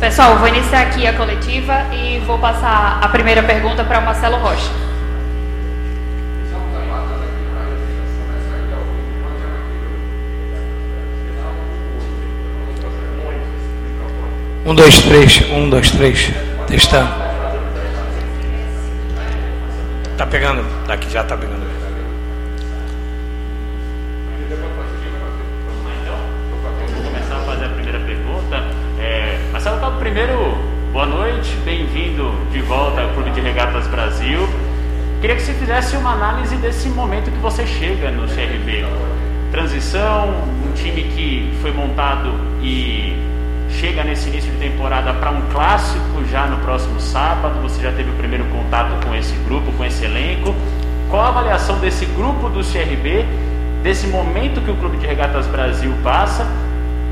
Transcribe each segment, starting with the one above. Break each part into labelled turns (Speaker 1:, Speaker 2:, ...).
Speaker 1: Pessoal, vou iniciar aqui a coletiva e vou passar a primeira pergunta para o Marcelo Rocha.
Speaker 2: Um, dois, três, um, dois, três, testando. Tá pegando, daqui já tá pegando.
Speaker 3: Marcelo Cabo, primeiro, boa noite, bem-vindo de volta ao Clube de Regatas Brasil. Queria que você fizesse uma análise desse momento que você chega no CRB. Transição, um time que foi montado e chega nesse início de temporada para um clássico já no próximo sábado. Você já teve o primeiro contato com esse grupo, com esse elenco. Qual a avaliação desse grupo do CRB, desse momento que o Clube de Regatas Brasil passa,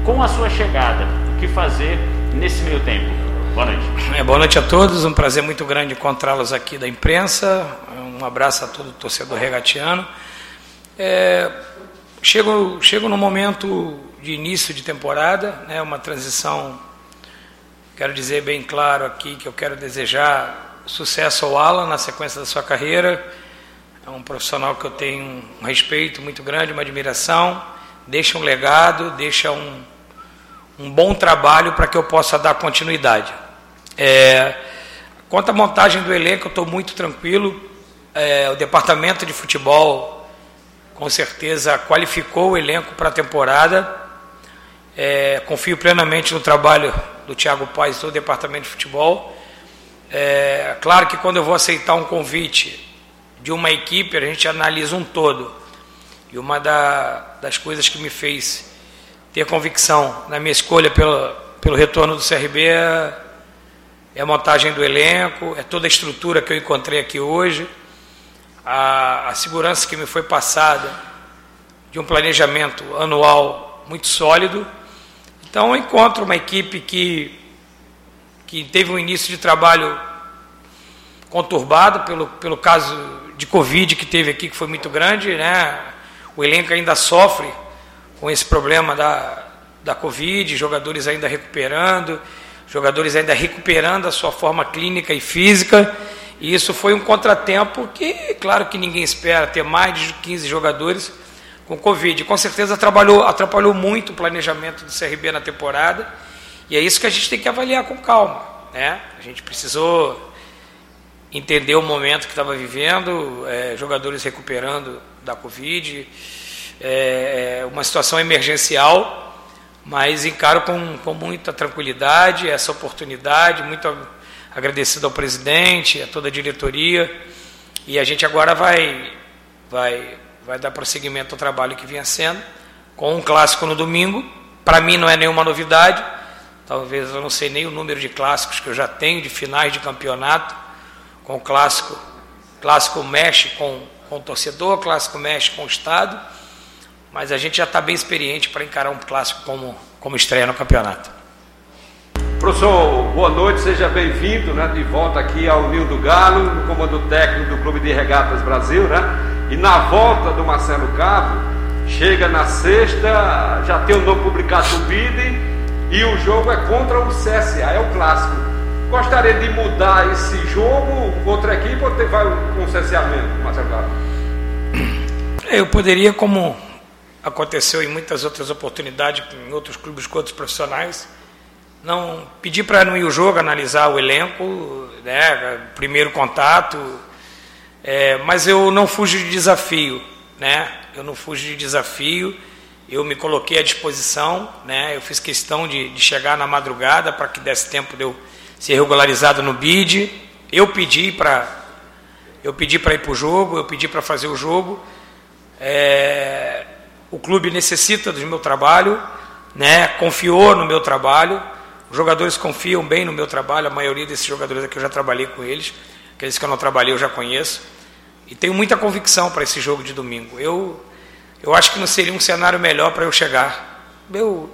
Speaker 3: com a sua chegada? O que fazer nesse meio tempo? Boa noite.
Speaker 2: É, boa noite a todos, um prazer muito grande encontrá-los aqui da imprensa. Um abraço a todo o torcedor regatiano. É, chego, chego no momento de início de temporada, né, uma transição. Quero dizer bem claro aqui que eu quero desejar sucesso ao Alan na sequência da sua carreira. É um profissional que eu tenho um respeito muito grande, uma admiração. Deixa um legado, deixa um, um bom trabalho para que eu possa dar continuidade. É, quanto à montagem do elenco, eu estou muito tranquilo. É, o departamento de futebol, com certeza, qualificou o elenco para a temporada. É, confio plenamente no trabalho do Thiago Paz e do departamento de futebol. É, claro que quando eu vou aceitar um convite de uma equipe, a gente analisa um todo. E uma da, das coisas que me fez ter convicção na minha escolha pelo, pelo retorno do CRB é, é a montagem do elenco, é toda a estrutura que eu encontrei aqui hoje, a, a segurança que me foi passada de um planejamento anual muito sólido então eu encontro uma equipe que, que teve um início de trabalho conturbado pelo, pelo caso de Covid que teve aqui, que foi muito grande, né? O elenco ainda sofre com esse problema da, da Covid, jogadores ainda recuperando, jogadores ainda recuperando a sua forma clínica e física. E isso foi um contratempo que, claro que ninguém espera ter mais de 15 jogadores com Covid. Com certeza atrapalhou, atrapalhou muito o planejamento do CRB na temporada. E é isso que a gente tem que avaliar com calma. Né? A gente precisou entender o momento que estava vivendo, é, jogadores recuperando da Covid, é, é, uma situação emergencial, mas encaro com, com muita tranquilidade essa oportunidade, muito agradecido ao presidente, a toda a diretoria, e a gente agora vai, vai vai dar prosseguimento ao trabalho que vinha sendo, com um clássico no domingo. Para mim não é nenhuma novidade, talvez eu não sei nem o número de clássicos que eu já tenho, de finais de campeonato, com o clássico. Clássico mexe com, com o torcedor, clássico mexe com o Estado, mas a gente já está bem experiente para encarar um clássico como, como estreia no campeonato.
Speaker 4: Professor, boa noite, seja bem-vindo né, de volta aqui ao Ninho do Galo, no comando técnico do Clube de Regatas Brasil, né? E na volta do Marcelo Cabo, chega na sexta, já tem o novo publicado do BID e o jogo é contra o CSA, é o clássico. Gostaria de mudar esse jogo contra a equipe ou vai com o CSA mesmo, Marcelo Cabo?
Speaker 2: Eu poderia, como aconteceu em muitas outras oportunidades, em outros clubes com outros profissionais, não pedir para não ir o jogo, analisar o elenco, né, primeiro contato, é, mas eu não fujo de desafio, né? Eu não fujo de desafio. Eu me coloquei à disposição, né? Eu fiz questão de, de chegar na madrugada para que desse tempo de eu ser regularizado no BID. Eu pedi para eu pedi para ir para o jogo, eu pedi para fazer o jogo. É, o clube necessita do meu trabalho, né? Confiou no meu trabalho. Os jogadores confiam bem no meu trabalho. A maioria desses jogadores aqui eu já trabalhei com eles. Aqueles que eu não trabalhei eu já conheço. E tenho muita convicção para esse jogo de domingo. Eu, eu acho que não seria um cenário melhor para eu chegar. Eu,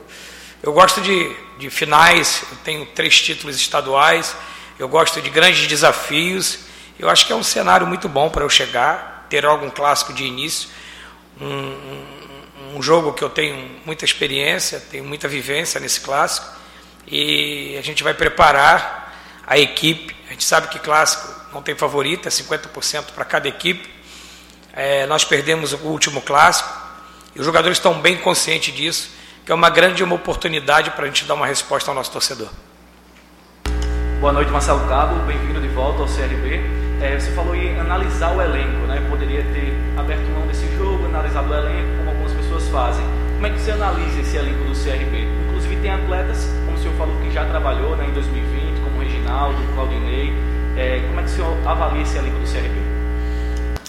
Speaker 2: eu gosto de, de finais, eu tenho três títulos estaduais, eu gosto de grandes desafios. Eu acho que é um cenário muito bom para eu chegar, ter algum clássico de início, um, um jogo que eu tenho muita experiência, tenho muita vivência nesse clássico. e a gente vai preparar a equipe. A gente sabe que clássico não tem favorito, é 50% para cada equipe. É, nós perdemos o último clássico e os jogadores estão bem conscientes disso, que é uma grande uma oportunidade para a gente dar uma resposta ao nosso torcedor.
Speaker 5: Boa noite, Marcelo Cabo, bem-vindo de volta ao CRB. É, você falou em analisar o elenco, né? Poderia ter aberto mão desse jogo, analisado o elenco, fazem. Como é que você analisa esse elenco do CRB? Inclusive tem atletas, como o senhor falou, que já trabalhou né, em 2020, como o Reginaldo, o Claudinei. É, como é que o senhor avalia esse elenco do CRB?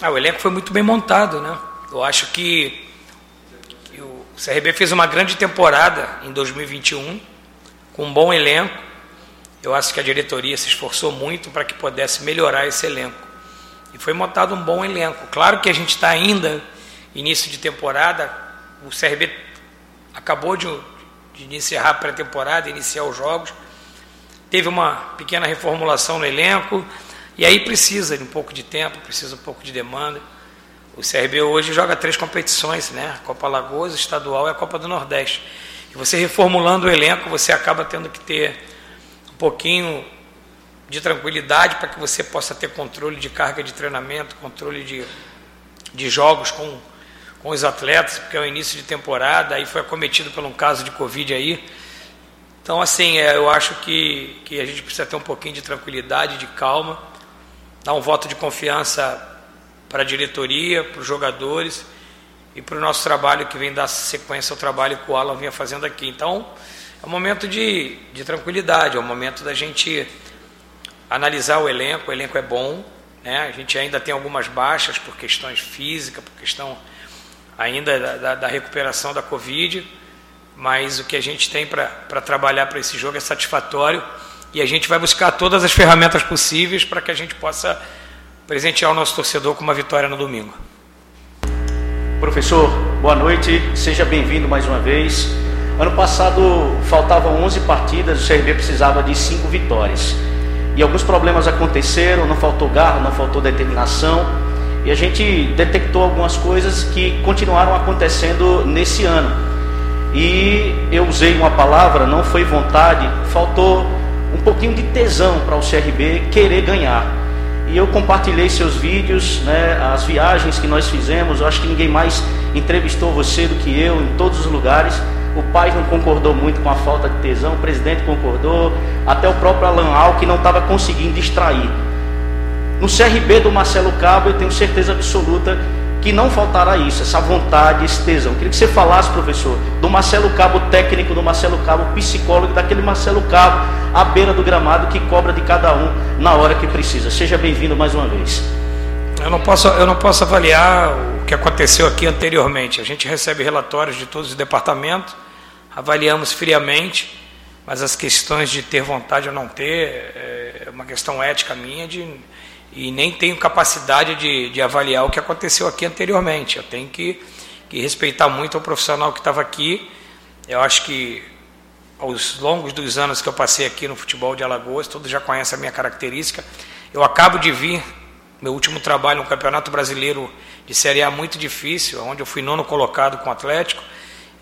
Speaker 2: Ah, o elenco foi muito bem montado, né? Eu acho que o CRB fez uma grande temporada em 2021, com um bom elenco. Eu acho que a diretoria se esforçou muito para que pudesse melhorar esse elenco. E foi montado um bom elenco. Claro que a gente está ainda início de temporada, o CRB acabou de, de encerrar a pré-temporada, iniciar os jogos, teve uma pequena reformulação no elenco, e aí precisa de um pouco de tempo, precisa um pouco de demanda. O CRB hoje joga três competições, né? A Copa Lagoas, Estadual e a Copa do Nordeste. E você reformulando o elenco, você acaba tendo que ter um pouquinho de tranquilidade para que você possa ter controle de carga de treinamento, controle de, de jogos com com os atletas, porque é o início de temporada, aí foi acometido por um caso de Covid aí. Então, assim, é, eu acho que, que a gente precisa ter um pouquinho de tranquilidade, de calma, dar um voto de confiança para a diretoria, para os jogadores e para o nosso trabalho que vem dar sequência ao trabalho que o Alan vinha fazendo aqui. Então, é um momento de, de tranquilidade, é um momento da gente analisar o elenco, o elenco é bom, né? a gente ainda tem algumas baixas por questões físicas, por questão ainda da, da, da recuperação da Covid, mas o que a gente tem para trabalhar para esse jogo é satisfatório e a gente vai buscar todas as ferramentas possíveis para que a gente possa presentear o nosso torcedor com uma vitória no domingo.
Speaker 5: Professor, boa noite, seja bem-vindo mais uma vez. Ano passado faltavam 11 partidas, o CRB precisava de 5 vitórias. E alguns problemas aconteceram, não faltou garra, não faltou determinação e a gente detectou algumas coisas que continuaram acontecendo nesse ano. E eu usei uma palavra, não foi vontade, faltou um pouquinho de tesão para o CRB querer ganhar. E eu compartilhei seus vídeos, né, as viagens que nós fizemos. Eu acho que ninguém mais entrevistou você do que eu em todos os lugares. O pai não concordou muito com a falta de tesão, o presidente concordou, até o próprio Alan Al que não estava conseguindo distrair. No CRB do Marcelo Cabo, eu tenho certeza absoluta que não faltará isso, essa vontade, esse tesão. Queria que você falasse, professor, do Marcelo Cabo técnico, do Marcelo Cabo psicólogo, daquele Marcelo Cabo à beira do gramado que cobra de cada um na hora que precisa. Seja bem-vindo mais uma vez.
Speaker 2: Eu não, posso, eu não posso avaliar o que aconteceu aqui anteriormente. A gente recebe relatórios de todos os departamentos, avaliamos friamente, mas as questões de ter vontade ou não ter é uma questão ética minha de e nem tenho capacidade de, de avaliar o que aconteceu aqui anteriormente. Eu tenho que, que respeitar muito o profissional que estava aqui. Eu acho que aos longos dos anos que eu passei aqui no futebol de Alagoas, todos já conhecem a minha característica. Eu acabo de vir, meu último trabalho no Campeonato Brasileiro de Série A muito difícil, onde eu fui nono colocado com o Atlético.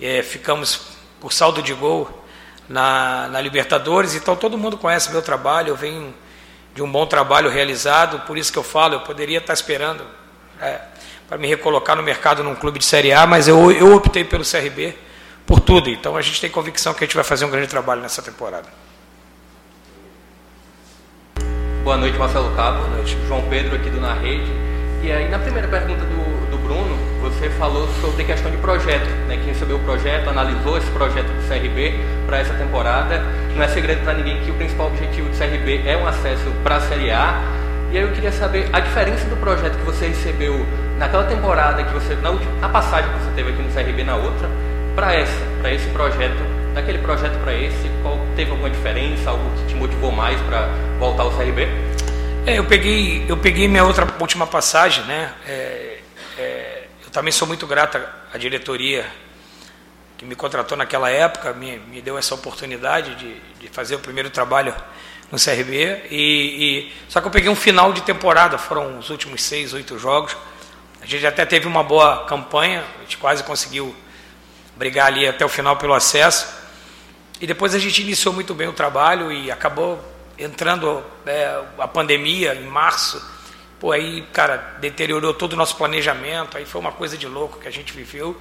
Speaker 2: É, ficamos por saldo de gol na, na Libertadores, então todo mundo conhece meu trabalho. Eu venho de um bom trabalho realizado, por isso que eu falo, eu poderia estar esperando é, para me recolocar no mercado num clube de Série A, mas eu, eu optei pelo CRB por tudo, então a gente tem convicção que a gente vai fazer um grande trabalho nessa temporada.
Speaker 6: Boa noite, Marcelo Cabo. Boa noite. João Pedro aqui do Na Rede. E aí, na primeira pergunta do, do Bruno, você falou sobre questão de projeto, né? Que recebeu o projeto, analisou esse projeto do CRB para essa temporada. Não é segredo para ninguém que o principal objetivo do CRB é um acesso para a Série A. E aí eu queria saber a diferença do projeto que você recebeu naquela temporada que você na, última, passagem que você teve aqui no CRB na outra, para essa, para esse projeto, daquele projeto para esse, qual teve alguma diferença, algo que te motivou mais para voltar ao CRB?
Speaker 2: É, eu peguei, eu peguei minha outra última passagem, né? É, também sou muito grato à diretoria que me contratou naquela época, me, me deu essa oportunidade de, de fazer o primeiro trabalho no CRB. E, e, só que eu peguei um final de temporada, foram os últimos seis, oito jogos. A gente até teve uma boa campanha, a gente quase conseguiu brigar ali até o final pelo acesso. E depois a gente iniciou muito bem o trabalho e acabou entrando é, a pandemia em março. Pô, aí, cara, deteriorou todo o nosso planejamento, aí foi uma coisa de louco que a gente viveu.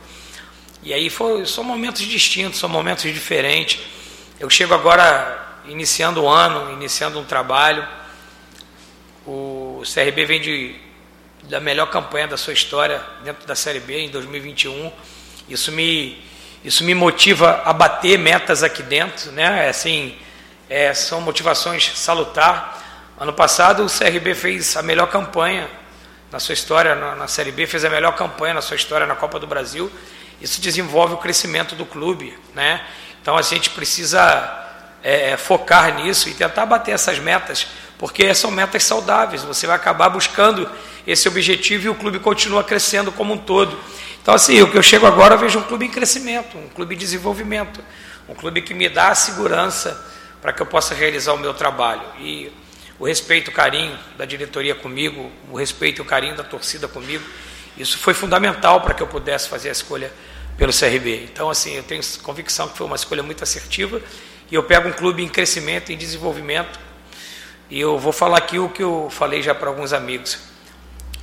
Speaker 2: E aí foi, são momentos distintos, são momentos diferentes. Eu chego agora iniciando o ano, iniciando um trabalho. O CRB vem de, da melhor campanha da sua história dentro da Série B em 2021. Isso me, isso me motiva a bater metas aqui dentro, né? É assim, é, são motivações salutar. Ano passado o CRB fez a melhor campanha na sua história na, na, Série B, fez a melhor campanha na sua história na Copa do Brasil. Isso desenvolve o crescimento do clube, né? Então a gente precisa é, é focar nisso e tentar bater essas metas, porque são metas saudáveis. Você vai acabar buscando esse objetivo e o clube continua crescendo como um todo. Então, assim, o que eu chego agora, eu vejo um clube em crescimento, um clube em desenvolvimento, um clube que me dá a segurança para que eu possa realizar o meu trabalho. E o respeito, o carinho da diretoria comigo, o respeito e o carinho da torcida comigo, isso foi fundamental para que eu pudesse fazer a escolha pelo CRB. Então, assim, eu tenho convicção que foi uma escolha muito assertiva e eu pego um clube em crescimento, em desenvolvimento. E eu vou falar aqui o que eu falei já para alguns amigos.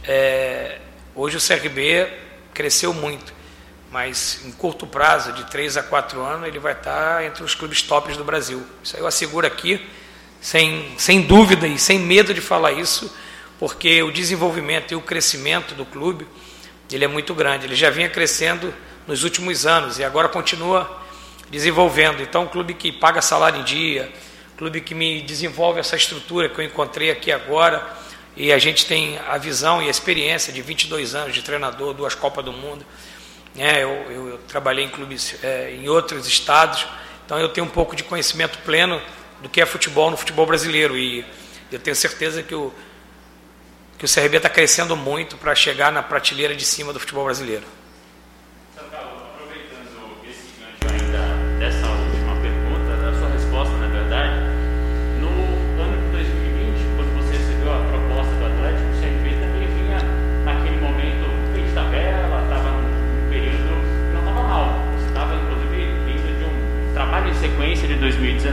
Speaker 2: É, hoje o CRB cresceu muito mas em curto prazo, de 3 a 4 anos, ele vai estar entre os clubes tops do Brasil. Isso aí eu asseguro aqui, sem, sem dúvida e sem medo de falar isso, porque o desenvolvimento e o crescimento do clube, ele é muito grande. Ele já vinha crescendo nos últimos anos e agora continua desenvolvendo. Então, um clube que paga salário em dia, clube que me desenvolve essa estrutura que eu encontrei aqui agora, e a gente tem a visão e a experiência de 22 anos de treinador, duas Copas do Mundo, né? Eu, eu, eu trabalhei em clubes é, em outros estados, então eu tenho um pouco de conhecimento pleno do que é futebol no futebol brasileiro e eu tenho certeza que o, que o CRB está crescendo muito para chegar na prateleira de cima do futebol brasileiro.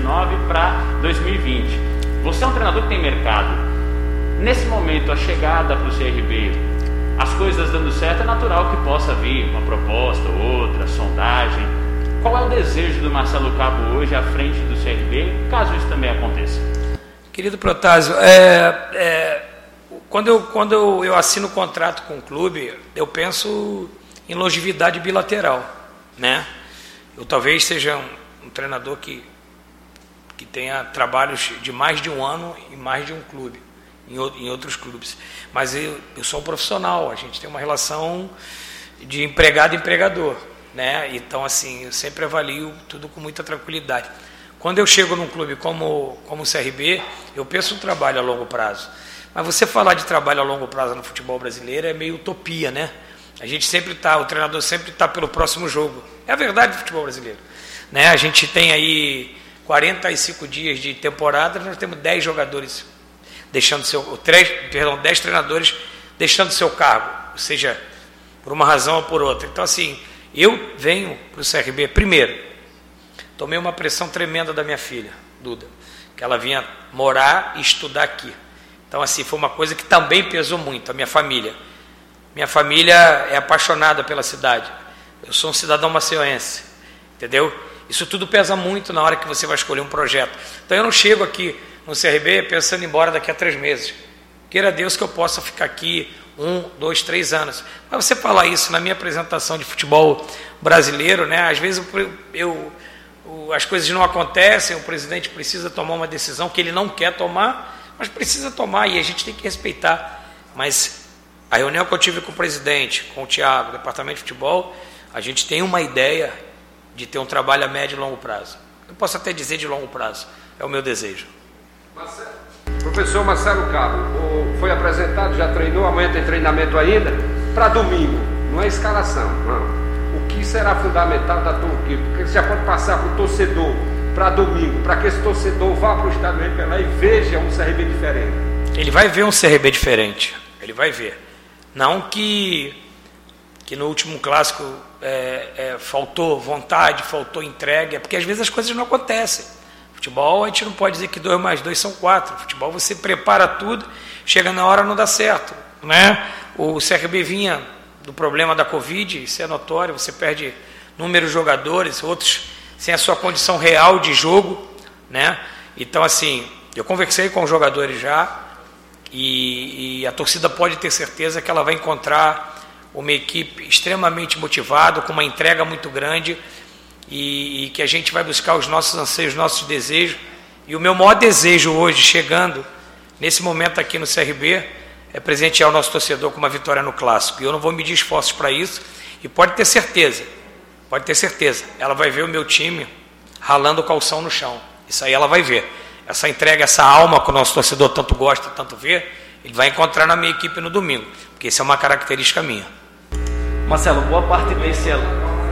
Speaker 3: 2019 para 2020. Você é um treinador que tem mercado. Nesse momento, a chegada para o CRB, as coisas dando certo, é natural que possa vir uma proposta, outra, sondagem. Qual é o desejo do Marcelo Cabo hoje à frente do CRB, caso isso também aconteça?
Speaker 2: Querido Protásio, é, é, quando, eu, quando eu, eu assino contrato com o clube, eu penso em longevidade bilateral. Né? Eu talvez seja um treinador que, que tenha trabalhos de mais de um ano em mais de um clube, em, em outros clubes. Mas eu, eu sou um profissional, a gente tem uma relação de empregado empregador. Né? Então, assim, eu sempre avalio tudo com muita tranquilidade. Quando eu chego num clube como, como o CRB, eu penso um trabalho a longo prazo. Mas você falar de trabalho a longo prazo no futebol brasileiro é meio utopia, né? A gente sempre está, o treinador sempre está pelo próximo jogo. É a verdade do futebol brasileiro. Né? A gente tem aí 45 dias de temporada, nós temos 10 jogadores deixando seu, 3, perdão, 10 treinadores deixando seu cargo, seja, por uma razão ou por outra. Então, assim, eu venho para o CRB, primeiro, tomei uma pressão tremenda da minha filha, Duda, que ela vinha morar e estudar aqui. Então, assim, foi uma coisa que também pesou muito, a minha família. Minha família é apaixonada pela cidade. Eu sou um cidadão maceuense, entendeu? Isso tudo pesa muito na hora que você vai escolher um projeto. Então eu não chego aqui no CRB pensando em ir embora daqui a três meses. Queira Deus que eu possa ficar aqui um, dois, três anos. Mas você falar isso na minha apresentação de futebol brasileiro, né? Às vezes eu, eu, as coisas não acontecem, o presidente precisa tomar uma decisão que ele não quer tomar, mas precisa tomar e a gente tem que respeitar. Mas a reunião que eu tive com o presidente, com o Tiago, departamento de futebol, a gente tem uma ideia de ter um trabalho a médio e longo prazo. Eu posso até dizer de longo prazo, é o meu desejo.
Speaker 4: Marcelo, professor Marcelo Cabo, foi apresentado, já treinou, amanhã tem treinamento ainda, para domingo, não é escalação, não. O que será fundamental da Turquia? Porque você já pode passar para o torcedor para domingo, para que esse torcedor vá para o estado do e veja um CRB diferente.
Speaker 2: Ele vai ver um CRB diferente, ele vai ver. Não que, que no último clássico é, é, faltou vontade, faltou entrega, porque às vezes as coisas não acontecem. Futebol, a gente não pode dizer que dois mais dois são quatro. Futebol, você prepara tudo, chega na hora não dá certo. Né? O CRB vinha do problema da Covid, isso é notório, você perde número de jogadores, outros sem a sua condição real de jogo. Né? Então, assim, eu conversei com os jogadores já e, e a torcida pode ter certeza que ela vai encontrar uma equipe extremamente motivada, com uma entrega muito grande e, e, que a gente vai buscar os nossos anseios, os nossos desejos. E o meu maior desejo hoje, chegando nesse momento aqui no CRB, é presentear o nosso torcedor com uma vitória no Clássico. E eu não vou medir esforços para isso. E pode ter certeza, pode ter certeza, ela vai ver o meu time ralando o calção no chão. Isso aí ela vai ver. Essa entrega, essa alma que o nosso torcedor tanto gosta, tanto vê, ele vai encontrar na minha equipe no domingo. Porque isso é uma característica minha.
Speaker 7: Marcelo, boa parte desse,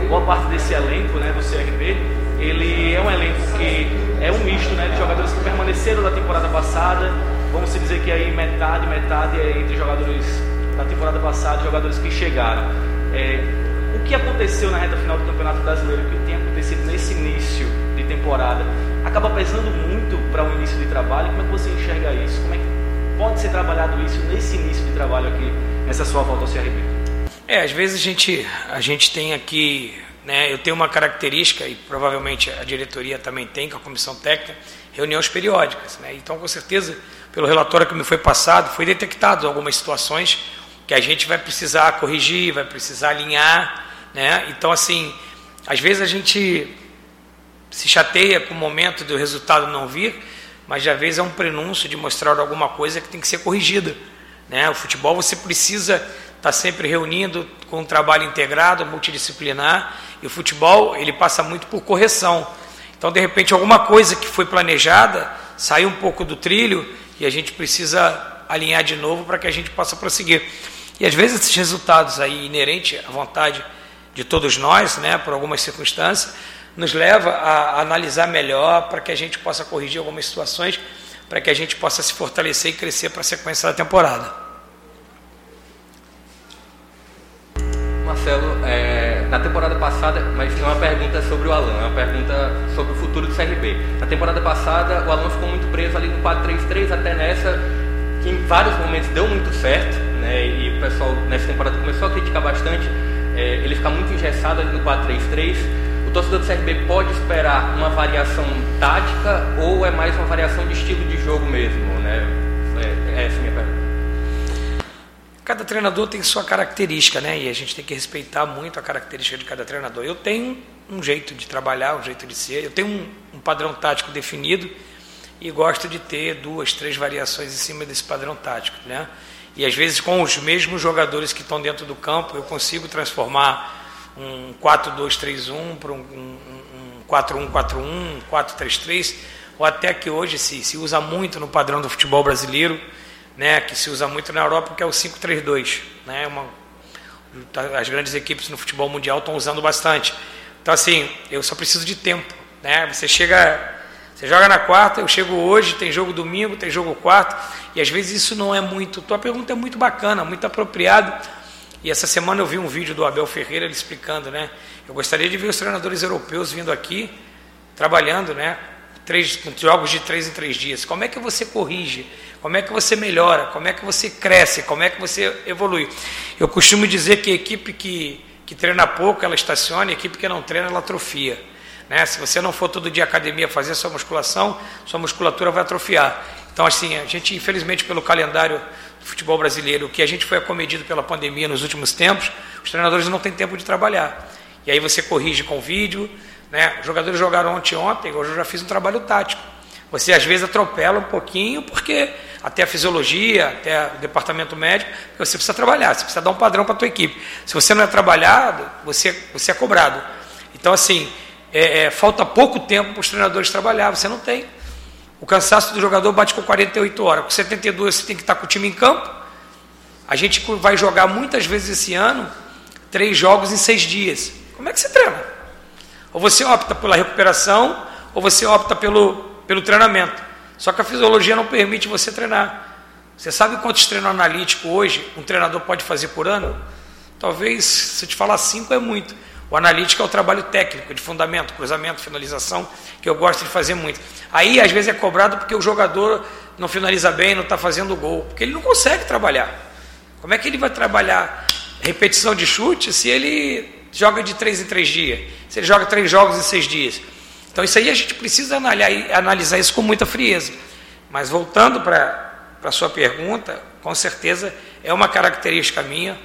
Speaker 7: boa parte desse elenco né, do CRB, ele é um elenco que é um misto né, de jogadores que permaneceram da temporada passada, vamos dizer que aí metade, metade é entre jogadores da temporada passada e jogadores que chegaram. É, o que aconteceu na reta final do Campeonato Brasileiro, o que tem acontecido nesse início de temporada, acaba pesando muito para o um início de trabalho. Como é que você enxerga isso? Como é que pode ser trabalhado isso nesse início de trabalho aqui, nessa sua volta ao CRB?
Speaker 2: É, às vezes a gente, a gente tem aqui, né, eu tenho uma característica, e provavelmente a diretoria também tem, com a comissão técnica, reuniões periódicas. Né? Então, com certeza, pelo relatório que me foi passado, foi detectado algumas situações que a gente vai precisar corrigir, vai precisar alinhar. Né? Então, assim, às vezes a gente se chateia com o momento do resultado não vir, mas às vezes é um prenúncio de mostrar alguma coisa que tem que ser corrigida. Né? O futebol você precisa está sempre reunindo com um trabalho integrado, multidisciplinar, e o futebol ele passa muito por correção. Então, de repente, alguma coisa que foi planejada sai um pouco do trilho e a gente precisa alinhar de novo para que a gente possa prosseguir. E às vezes esses resultados aí inerente à vontade de todos nós, né, por algumas circunstâncias, nos leva a analisar melhor para que a gente possa corrigir algumas situações, para que a gente possa se fortalecer e crescer para a sequência da temporada.
Speaker 6: Marcelo, é, na temporada passada, mas é uma pergunta sobre o Alan, é uma pergunta sobre o futuro do CRB. Na temporada passada, o Alan ficou muito preso ali no 4-3-3, até nessa, que em vários momentos deu muito certo, né, e o pessoal nessa temporada começou a criticar bastante, é, ele fica muito engessado ali no 4-3-3. O torcedor do CRB pode esperar uma variação tática ou é mais uma variação de estilo de jogo mesmo? Né? É, é essa a minha pergunta.
Speaker 2: Cada treinador tem sua característica, né? E a gente tem que respeitar muito a característica de cada treinador. Eu tenho um jeito de trabalhar, um jeito de ser. Eu tenho um, um padrão tático definido e gosto de ter duas, três variações em cima desse padrão tático, né? E às vezes com os mesmos jogadores que estão dentro do campo, eu consigo transformar um 4-2-3-1 para um, um, um 4-1-4-1, um 4-3-3, ou até que hoje se, se usa muito no padrão do futebol brasileiro né, que se usa muito na Europa, que é o 5-3-2. Né, uma, tá, as grandes equipes no futebol mundial estão usando bastante. Então, assim, eu só preciso de tempo. Né? Você chega, você joga na quarta, eu chego hoje, tem jogo domingo, tem jogo quarta, e às vezes isso não é muito. Tua pergunta é muito bacana, muito apropriada. E essa semana eu vi um vídeo do Abel Ferreira ele explicando, né? Eu gostaria de ver os treinadores europeus vindo aqui, trabalhando, né? Três, jogos de três em três dias. Como é que você corrige? Como é que você melhora? Como é que você cresce? Como é que você evolui? Eu costumo dizer que a equipe que, que treina pouco, ela estaciona, a equipe que não treina, ela atrofia. Né? Se você não for todo dia à academia fazer sua musculação, sua musculatura vai atrofiar. Então, assim, a gente, infelizmente, pelo calendário do futebol brasileiro, que a gente foi acometido pela pandemia nos últimos tempos, os treinadores não têm tempo de trabalhar. E aí você corrige com vídeo. Né? Os jogadores jogaram ontem ontem, hoje eu já fiz um trabalho tático. Você às vezes atropela um pouquinho porque até a fisiologia, até o departamento médico, você precisa trabalhar, você precisa dar um padrão para a tua equipe. Se você não é trabalhado, você, você é cobrado. Então, assim, é, é, falta pouco tempo para os treinadores trabalhar, você não tem. O cansaço do jogador bate com 48 horas, com 72 você tem que estar com o time em campo. A gente vai jogar muitas vezes esse ano três jogos em seis dias. Como é que você treina? Ou você opta pela recuperação, ou você opta pelo, pelo treinamento. Só que a fisiologia não permite você treinar. Você sabe quantos treinos analíticos hoje um treinador pode fazer por ano? Talvez, se eu te falar cinco, é muito. O analítico é o trabalho técnico, de fundamento, cruzamento, finalização, que eu gosto de fazer muito. Aí, às vezes, é cobrado porque o jogador não finaliza bem, não está fazendo gol, porque ele não consegue trabalhar. Como é que ele vai trabalhar repetição de chute se ele joga de três em três dias? Se ele joga três jogos em seis dias? Então, isso aí a gente precisa analisar isso com muita frieza. Mas voltando para a sua pergunta, com certeza é uma característica minha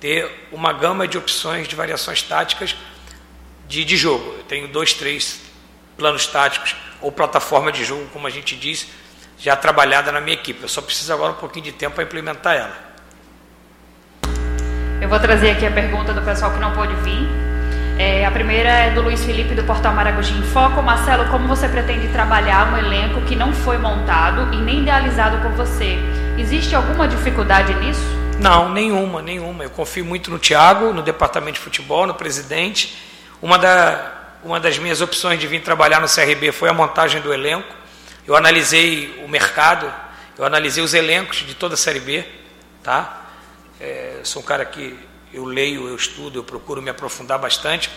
Speaker 2: ter uma gama de opções de variações táticas de, de jogo. Eu tenho dois, três planos táticos ou plataforma de jogo, como a gente diz, já trabalhada na minha equipe. Eu só preciso agora um pouquinho de tempo para implementar ela.
Speaker 1: Vou trazer aqui a pergunta do pessoal que não pôde vir. É, a primeira é do Luiz Felipe do Portal Maragogi em Foco. Marcelo, como você pretende trabalhar um elenco que não foi montado e nem idealizado por você? Existe alguma dificuldade nisso?
Speaker 2: Não, nenhuma, nenhuma. Eu confio muito no Thiago, no departamento de futebol, no presidente. Uma, da, uma das minhas opções de vir trabalhar no CRB foi a montagem do elenco. Eu analisei o mercado, eu analisei os elencos de toda a Série B. Tá? É, sou um cara que eu leio, eu estudo, eu procuro me aprofundar bastante.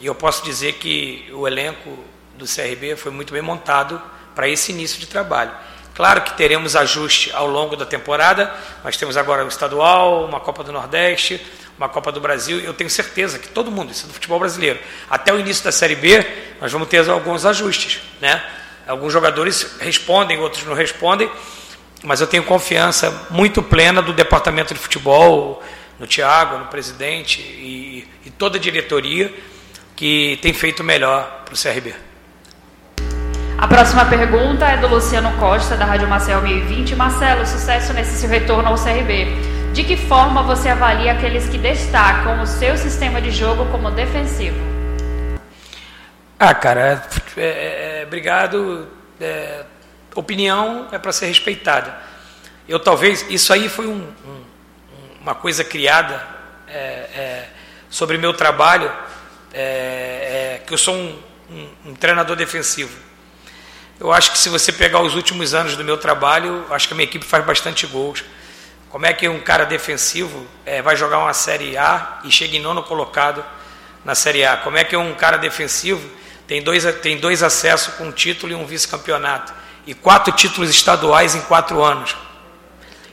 Speaker 2: E eu posso dizer que o elenco do CRB foi muito bem montado para esse início de trabalho. Claro que teremos ajuste ao longo da temporada. Nós temos agora o estadual, uma Copa do Nordeste, uma Copa do Brasil. Eu tenho certeza que todo mundo, isso é do futebol brasileiro, até o início da Série B, nós vamos ter alguns ajustes. Né? Alguns jogadores respondem, outros não respondem, mas eu tenho confiança muito plena do departamento de futebol, no Thiago, no presidente e, e toda a diretoria que tem feito o melhor para o CRB.
Speaker 1: A próxima pergunta é do Luciano Costa, da Rádio Marcel 1020. Marcelo, sucesso nesse seu retorno ao CRB. De que forma você avalia aqueles que destacam o seu sistema de jogo como defensivo?
Speaker 2: Ah, cara, é, é, é obrigado. É, opinião é para ser respeitada. Eu talvez, isso aí foi um, um, uma coisa criada é, é, sobre meu trabalho, que eu sou um, um treinador defensivo. Eu acho que se você pegar os últimos anos do meu trabalho, acho que a minha equipe faz bastante gols. Como é que um cara defensivo é, vai jogar uma Série A e chega em nono colocado na Série A? Como é que um cara defensivo tem dois, tem dois acessos com um título e um vice-campeonato? E quatro títulos estaduais em quatro anos.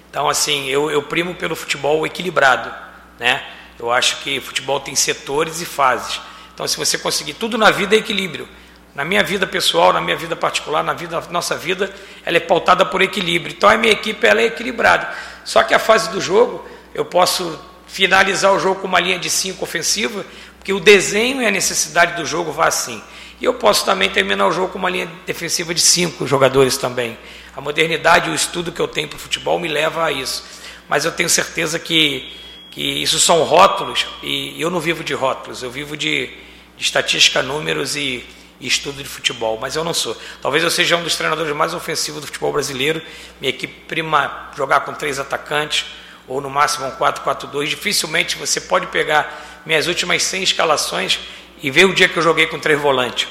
Speaker 2: Então, assim, eu, eu primo pelo futebol equilibrado. Né? Eu acho que futebol tem setores e fases. Então, se você conseguir tudo na vida é equilíbrio. Na minha vida pessoal, na minha vida particular, na vida, nossa vida, ela é pautada por equilíbrio. Então a minha equipe ela é equilibrada. Só que a fase do jogo, eu posso finalizar o jogo com uma linha de cinco ofensiva, porque o desenho e a necessidade do jogo vai assim. E eu posso também terminar o jogo com uma linha defensiva de cinco jogadores também. A modernidade e o estudo que eu tenho para o futebol me leva a isso. Mas eu tenho certeza que, que isso são rótulos, e eu não vivo de rótulos, eu vivo de, de estatística, números e, e estudo de futebol, mas eu não sou. Talvez eu seja um dos treinadores mais ofensivos do futebol brasileiro. Minha equipe prima jogar com três atacantes, ou no máximo um 4-4-2. Dificilmente você pode pegar minhas últimas 100 escalações e ver o dia que eu joguei com três volantes.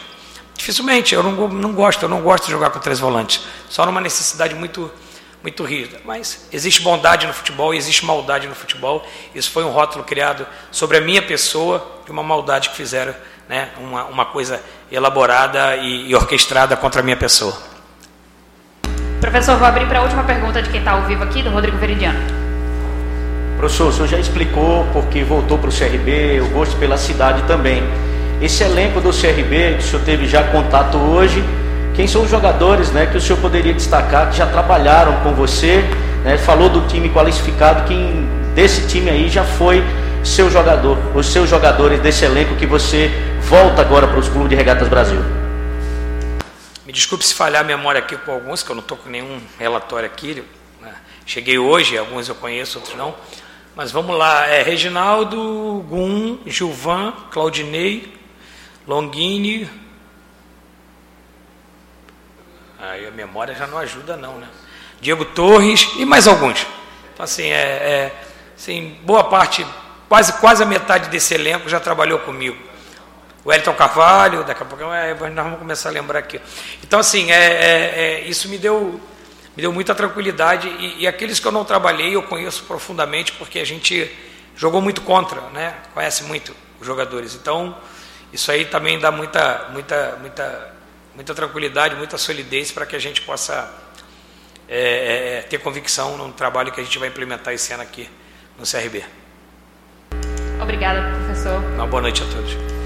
Speaker 2: Dificilmente, eu não, não gosto, eu não gosto de jogar com três volantes. Só numa necessidade muito muito rígida. Mas existe bondade no futebol e existe maldade no futebol. Isso foi um rótulo criado sobre a minha pessoa de uma maldade que fizeram, né, uma, uma coisa elaborada e, e orquestrada contra a minha pessoa.
Speaker 1: Professor, vou abrir para a última pergunta de quem está ao vivo aqui, do Rodrigo Veridiano.
Speaker 5: Professor, o senhor já explicou porque voltou para o CRB, o gosto pela cidade também. Esse elenco do CRB, que o senhor teve já contato hoje, quem são os jogadores né, que o senhor poderia destacar que já trabalharam com você? Né, falou do time qualificado, quem desse time aí já foi seu jogador, os seus jogadores desse elenco que você volta agora para os clubes de regatas Brasil?
Speaker 2: Me desculpe se falhar a memória aqui com alguns, que eu não estou com nenhum relatório aqui. Né? Cheguei hoje, alguns eu conheço, outros não. Mas vamos lá, é Reginaldo, Gum, Gilvan, Claudinei, Longini. Aí a memória já não ajuda não, né? Diego Torres e mais alguns. Então assim, é, é assim, boa parte, quase, quase a metade desse elenco já trabalhou comigo o Elton Carvalho, daqui a pouco é, nós vamos começar a lembrar aqui. Então, assim, é, é, é, isso me deu, me deu muita tranquilidade e, e, aqueles que eu não trabalhei eu conheço profundamente porque a gente jogou muito contra, né? conhece muito. os jogadores. Então, isso aí também dá muita, muita, muita, muita tranquilidade, muita solidez para que a gente possa é, é, ter convicção no trabalho que a gente vai implementar esse ano aqui no CRB.
Speaker 1: Obrigada, professor.
Speaker 2: Uma boa noite a todos.